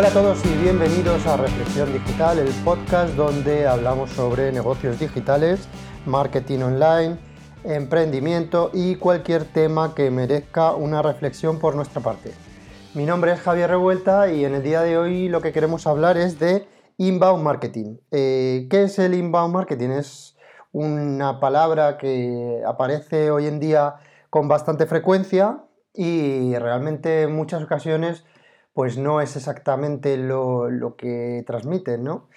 Hola a todos y bienvenidos a Reflexión Digital, el podcast donde hablamos sobre negocios digitales, marketing online, emprendimiento y cualquier tema que merezca una reflexión por nuestra parte. Mi nombre es Javier Revuelta y en el día de hoy lo que queremos hablar es de inbound marketing. Eh, ¿Qué es el inbound marketing? Es una palabra que aparece hoy en día con bastante frecuencia y realmente en muchas ocasiones pues no es exactamente lo, que transmiten, ¿no?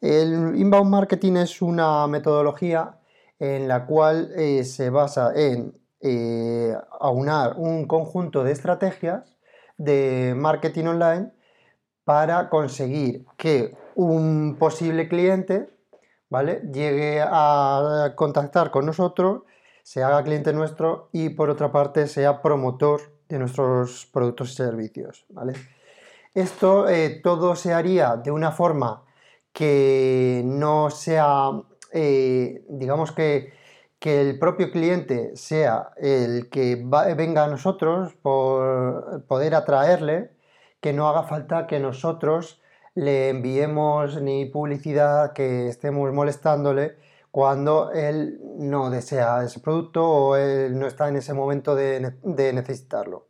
El inbound marketing es una metodología en la cual eh, se basa en eh, aunar un conjunto de estrategias de marketing online para conseguir que un posible cliente ¿vale? llegue a contactar con nosotros, se haga cliente nuestro y por otra parte sea promotor de nuestros productos y servicios. ¿vale? Esto eh, todo se haría de una forma que no sea, eh, digamos que, que, el propio cliente sea el que venga a nosotros por poder atraerle, que no haga falta que nosotros le enviemos ni publicidad, que estemos molestándole cuando él no desea ese producto o él no está en ese momento de necesitarlo.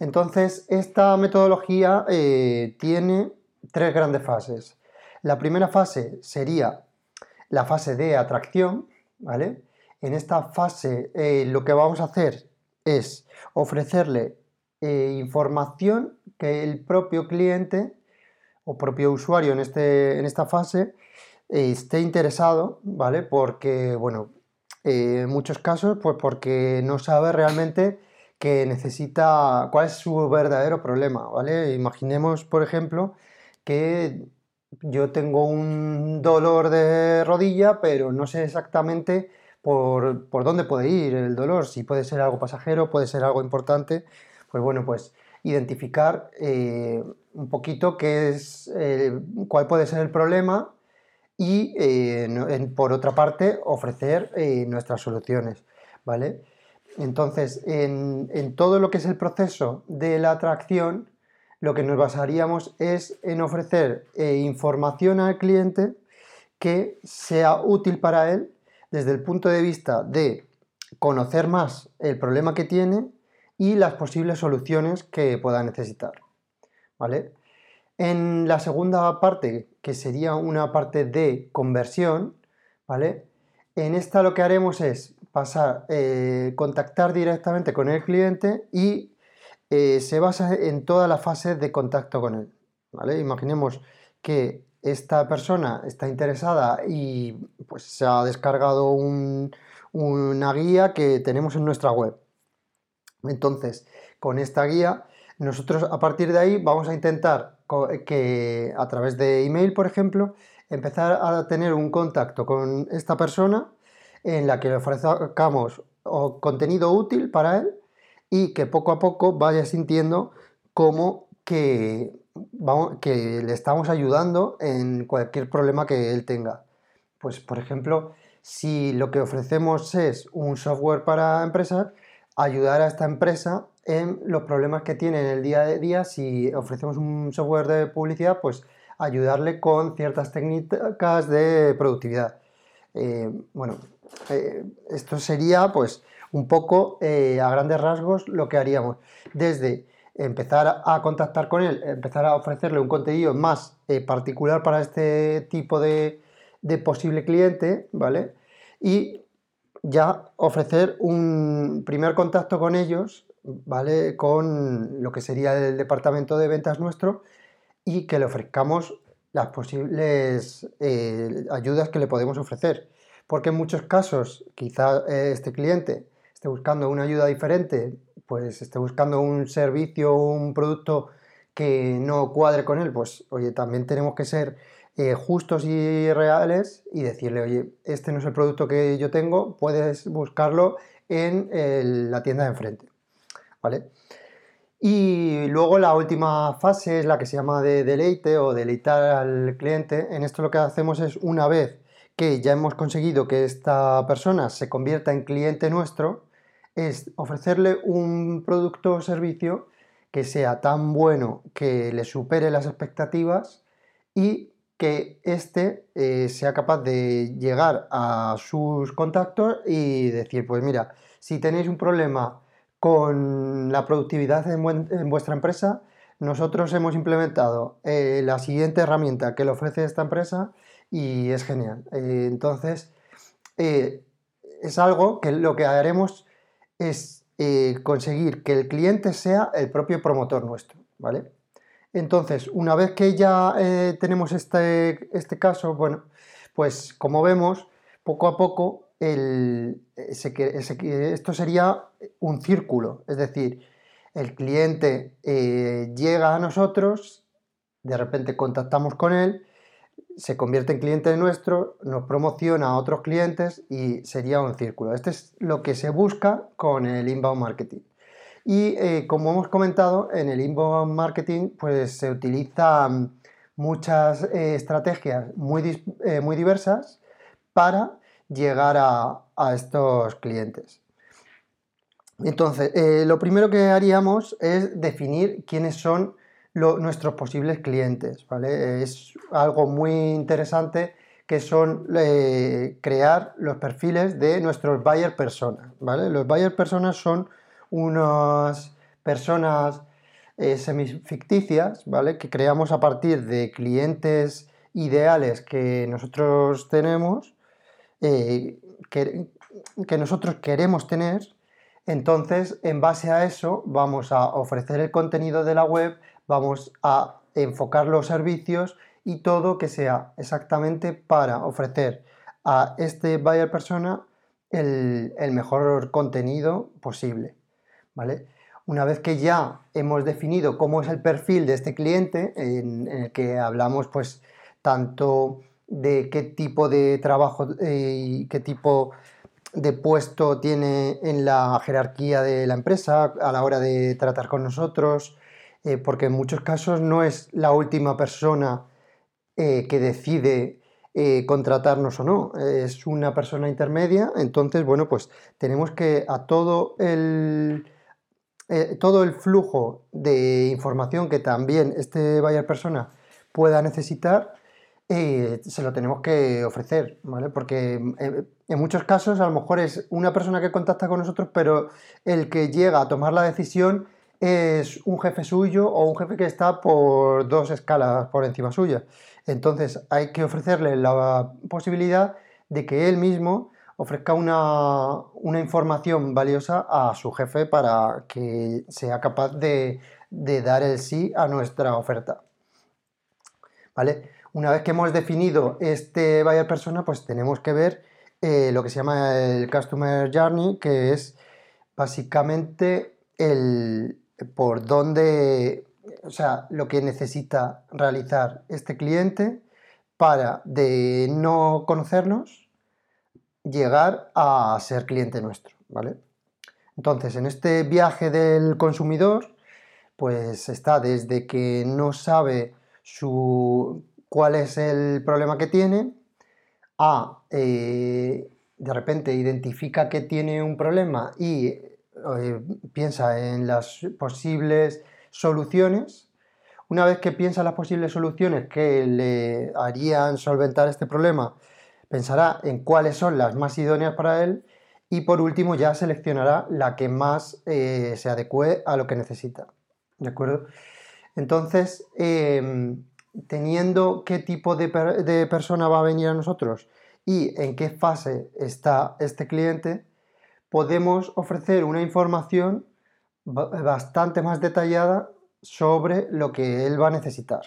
Entonces, esta metodología eh, tiene tres grandes fases. La primera fase sería la fase de atracción, ¿vale? En esta fase eh, lo que vamos a hacer es ofrecerle eh, información que el propio cliente o propio usuario en, este, en esta fase esté interesado, ¿vale? Porque, bueno, en muchos casos, pues porque no sabe realmente que necesita, cuál es su verdadero problema, ¿vale? Imaginemos, por ejemplo, que yo tengo un dolor de rodilla, pero no sé exactamente por, dónde puede ir el dolor, si puede ser algo pasajero, puede ser algo importante, pues bueno, pues identificar eh, un poquito qué es, eh, cuál puede ser el problema y eh, por otra parte ofrecer nuestras soluciones, ¿vale? Entonces, en, todo lo que es el proceso de la atracción, lo que nos basaríamos es en ofrecer eh, información al cliente que sea útil para él desde el punto de vista de conocer más el problema que tiene y las posibles soluciones que pueda necesitar. ¿Vale? En la segunda parte, que sería una parte de conversión, ¿vale? En esta lo que haremos es pasar, eh, contactar directamente con el cliente y eh, se basa en toda la fase de contacto con él. Imaginemos que esta persona está interesada y pues se ha descargado una guía que tenemos en nuestra web. Entonces, con esta guía, nosotros a partir de ahí vamos a intentar que a través de email, por ejemplo, empezar a tener un contacto con esta persona en la que le ofrezcamos contenido útil para él y que poco a poco vaya sintiendo como que, que le estamos ayudando en cualquier problema que él tenga. Pues, por ejemplo, si lo que ofrecemos es un software para empresas, ayudar a esta empresa en los problemas que tiene en el día a día. Si ofrecemos un software de publicidad, pues ayudarle con ciertas técnicas de productividad. Eh, bueno, eh, esto sería pues un poco eh, a grandes rasgos lo que haríamos. Desde empezar a contactar con él, empezar a ofrecerle un contenido más particular para este tipo de, posible cliente, ¿vale? Y ya ofrecer un primer contacto con ellos, ¿vale? Con lo que sería el departamento de ventas nuestro y que le ofrezcamos las posibles ayudas que le podemos ofrecer porque en muchos casos quizá eh, este cliente esté buscando una ayuda diferente, pues esté buscando un servicio o un producto que no cuadre con él, pues oye, también tenemos que ser eh, justos y reales y decirle, oye, este no es el producto que yo tengo, puedes buscarlo en la tienda de enfrente. ¿Vale? Y luego la última fase es la que se llama de deleite o deleitar al cliente. En esto lo que hacemos es una vez que ya hemos conseguido que esta persona se convierta en cliente nuestro es ofrecerle un producto o servicio que sea tan bueno que le supere las expectativas y que éste eh, sea capaz de llegar a sus contactos y decir, pues mira, si tenéis un problema con la productividad en, vuestra empresa, nosotros hemos implementado eh, la siguiente herramienta que le ofrece esta empresa y es genial. Eh, entonces, es algo que lo que haremos es conseguir que el cliente sea el propio promotor nuestro, ¿vale? Entonces, una vez que ya eh, tenemos este, este, caso, bueno, pues como vemos, poco a poco esto sería un círculo, es decir, el cliente eh, llega a nosotros, de repente contactamos con él, se convierte en cliente nuestro, nos promociona a otros clientes y sería un círculo. Este es lo que se busca con el inbound marketing. Y eh, como hemos comentado, en el inbound marketing pues, se utilizan muchas eh, estrategias muy, muy, diversas para llegar a, estos clientes. Entonces, lo primero que haríamos es definir quiénes son nuestros posibles clientes. ¿vale? Es algo muy interesante que son crear los perfiles de nuestros buyer personas. ¿vale? Los buyer personas son unas personas eh, semificticias, ¿vale? Que creamos a partir de clientes ideales que nosotros tenemos, eh, que, que nosotros queremos tener. Entonces, en base a eso, vamos a ofrecer el contenido de la web, vamos a enfocar los servicios y todo que sea exactamente para ofrecer a este buyer persona el mejor contenido posible. Una vez que ya hemos definido cómo es el perfil de este cliente, en, el que hablamos pues tanto de qué tipo de trabajo eh, y qué tipo de puesto tiene en la jerarquía de la empresa a la hora de tratar con nosotros, eh, porque en muchos casos no es la última persona eh, que decide contratarnos o no, es una persona intermedia, entonces, bueno, pues tenemos que a todo el eh, todo el flujo de información que también este buyer persona pueda necesitar, se lo tenemos que ofrecer, ¿vale? Porque eh, en muchos casos a lo mejor es una persona que contacta con nosotros, pero el que llega a tomar la decisión es un jefe suyo o un jefe que está por dos escalas por encima suya. Entonces hay que ofrecerle la posibilidad de que él mismo ofrezca una, información valiosa a su jefe para que sea capaz de, dar el sí a nuestra oferta. ¿Vale? Una vez que hemos definido este buyer persona, pues tenemos que ver eh, lo que se llama el Customer Journey, que es básicamente el por dónde, o sea, lo que necesita realizar este cliente para de no conocernos llegar a ser cliente nuestro, ¿vale? Entonces, en este viaje del consumidor, pues está desde que no sabe su, cuál es el problema que tiene, a eh, de repente identifica que tiene un problema y eh, piensa en las posibles soluciones. Una vez que piensa en las posibles soluciones que le harían solventar este problema, pensará en cuáles son las más idóneas para él y por último ya seleccionará la que más eh, se adecue a lo que necesita. ¿De acuerdo? Entonces, em, teniendo qué tipo de, persona va a venir a nosotros y en qué fase está este cliente, podemos ofrecer una información bastante más detallada sobre lo que él va a necesitar.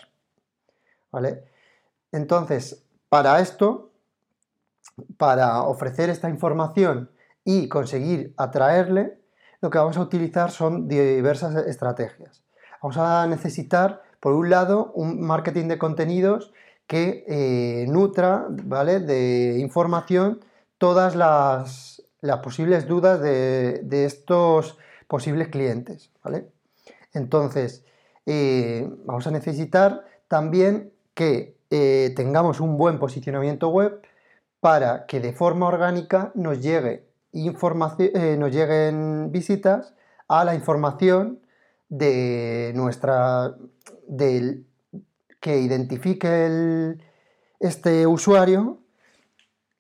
¿Vale? Entonces, para esto para ofrecer esta información y conseguir atraerle, lo que vamos a utilizar son diversas estrategias. Vamos a necesitar, por un lado, un marketing de contenidos que eh, nutra ¿vale? de información todas las, posibles dudas de, estos posibles clientes. ¿vale? Entonces, eh, vamos a necesitar también que eh, tengamos un buen posicionamiento web, para que de forma orgánica nos, llegue nos lleguen visitas a la información de nuestra, del, que identifique este usuario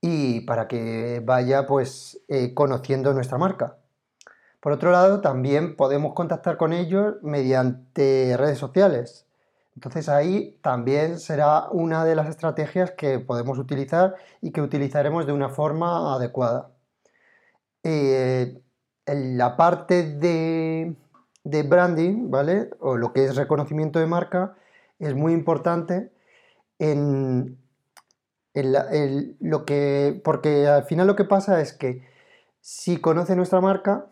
y para que vaya pues eh, conociendo nuestra marca. Por otro lado, también podemos contactar con ellos mediante redes sociales. Entonces ahí también será una de las estrategias que podemos utilizar y que utilizaremos de una forma adecuada. Eh, en la parte de, branding, ¿vale? O lo que es reconocimiento de marca, es muy importante en, lo que. Porque al final lo que pasa es que si conoce nuestra marca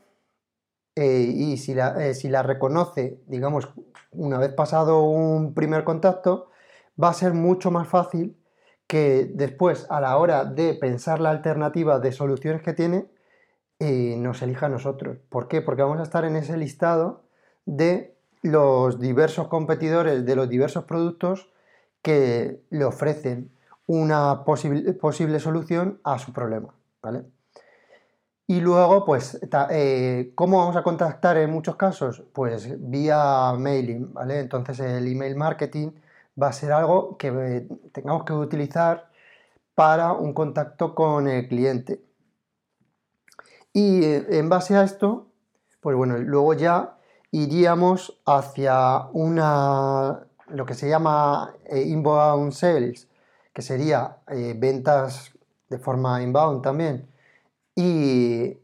eh, y si la, eh, si la reconoce, digamos, una vez pasado un primer contacto, va a ser mucho más fácil que después, a la hora de pensar la alternativa de soluciones que tiene, eh, nos elija a nosotros. ¿Por qué? Porque vamos a estar en ese listado de los diversos competidores, de los diversos productos que le ofrecen una posible, solución a su problema. ¿vale? Y luego, pues, eh, ¿cómo vamos a contactar en muchos casos? Pues vía mailing, ¿vale? Entonces el email marketing va a ser algo que eh, tengamos que utilizar para un contacto con el cliente. Y eh, en base a esto, pues bueno, luego ya iríamos hacia una, lo que se llama eh, inbound sales, que sería eh, ventas de forma inbound también. Y,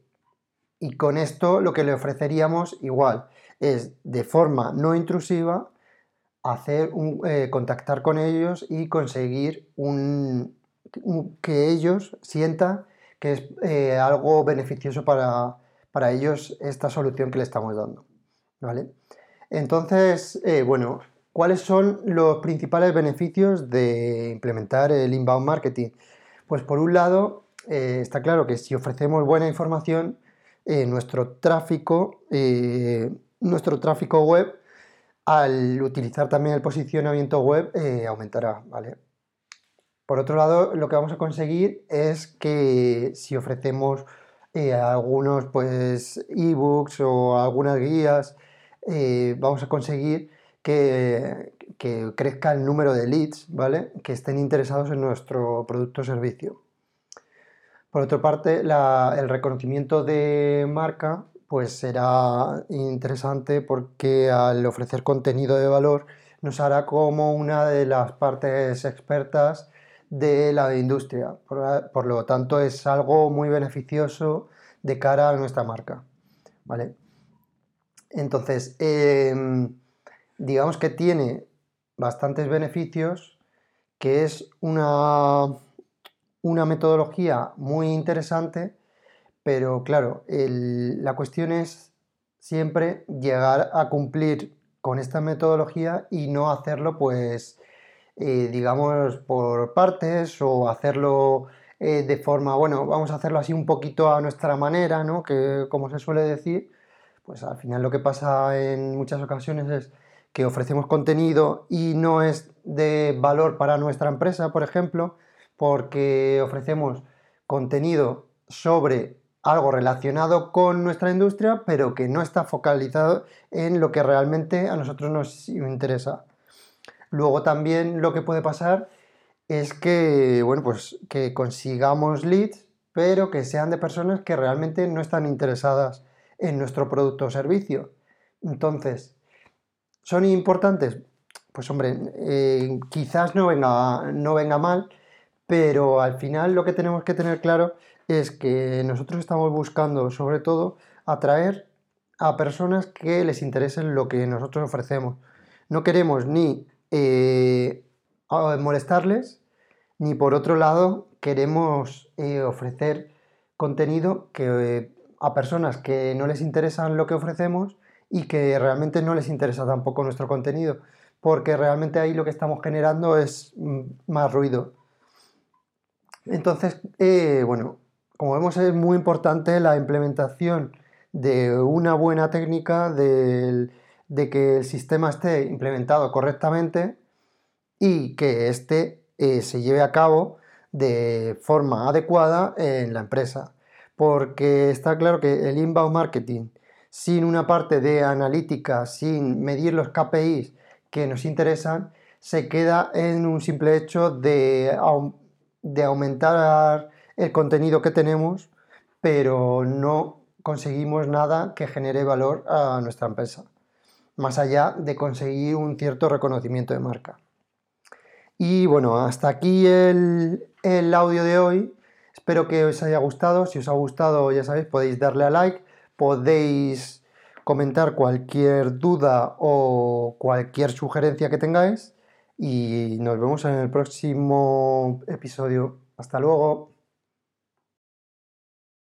con esto lo que le ofreceríamos igual es de forma no intrusiva hacer un, contactar con ellos y conseguir un, que ellos sientan que es eh, algo beneficioso para, ellos esta solución que le estamos dando. ¿Vale? Entonces, eh, bueno, ¿cuáles son los principales beneficios de implementar el inbound marketing? Pues por un lado, eh, está claro que si ofrecemos buena información, nuestro tráfico, nuestro tráfico web, al utilizar también el posicionamiento web, aumentará, ¿vale? Por otro lado, lo que vamos a conseguir es que si ofrecemos eh, algunos pues ebooks o algunas guías, eh, vamos a conseguir que, crezca el número de leads, ¿vale? Que estén interesados en nuestro producto o servicio. Por otra parte, el reconocimiento de marca pues será interesante porque al ofrecer contenido de valor nos hará como una de las partes expertas de la industria. Por, lo tanto, es algo muy beneficioso de cara a nuestra marca. ¿vale? Entonces, em, digamos que tiene bastantes beneficios, que es una, una metodología muy interesante, pero claro, la cuestión es siempre llegar a cumplir con esta metodología y no hacerlo pues eh, digamos, por partes o hacerlo eh, de forma, bueno, vamos a hacerlo así un poquito a nuestra manera, ¿no? Que como se suele decir, pues al final lo que pasa en muchas ocasiones es que ofrecemos contenido y no es de valor para nuestra empresa, por ejemplo, porque ofrecemos contenido sobre algo relacionado con nuestra industria, pero que no está focalizado en lo que realmente a nosotros nos interesa. Luego también lo que puede pasar es que, bueno, pues que consigamos leads, pero que sean de personas que realmente no están interesadas en nuestro producto o servicio. Entonces, ¿son importantes? Pues hombre, eh, quizás no venga, no venga mal, pero al final lo que tenemos que tener claro es que nosotros estamos buscando sobre todo atraer a personas que les interesen lo que nosotros ofrecemos. No queremos ni eh, molestarles, ni por otro lado queremos eh, ofrecer contenido que, a personas que no les interesan lo que ofrecemos y que realmente no les interesa tampoco nuestro contenido, porque realmente ahí lo que estamos generando es mm, más ruido. Entonces, eh, bueno, como vemos es muy importante la implementación de una buena técnica del de que el sistema esté implementado correctamente y que éste eh, se lleve a cabo de forma adecuada en la empresa. Porque está claro que el inbound marketing sin una parte de analítica, sin medir los KPIs que nos interesan, se queda en un simple hecho de, de aumentar el contenido que tenemos, pero no conseguimos nada que genere valor a nuestra empresa, más allá de conseguir un cierto reconocimiento de marca. Y bueno, hasta aquí el, el audio de hoy. Espero que os haya gustado. Si os ha gustado, ya sabéis, podéis darle a like, podéis comentar cualquier duda o cualquier sugerencia que tengáis y nos vemos en el próximo episodio. Hasta luego.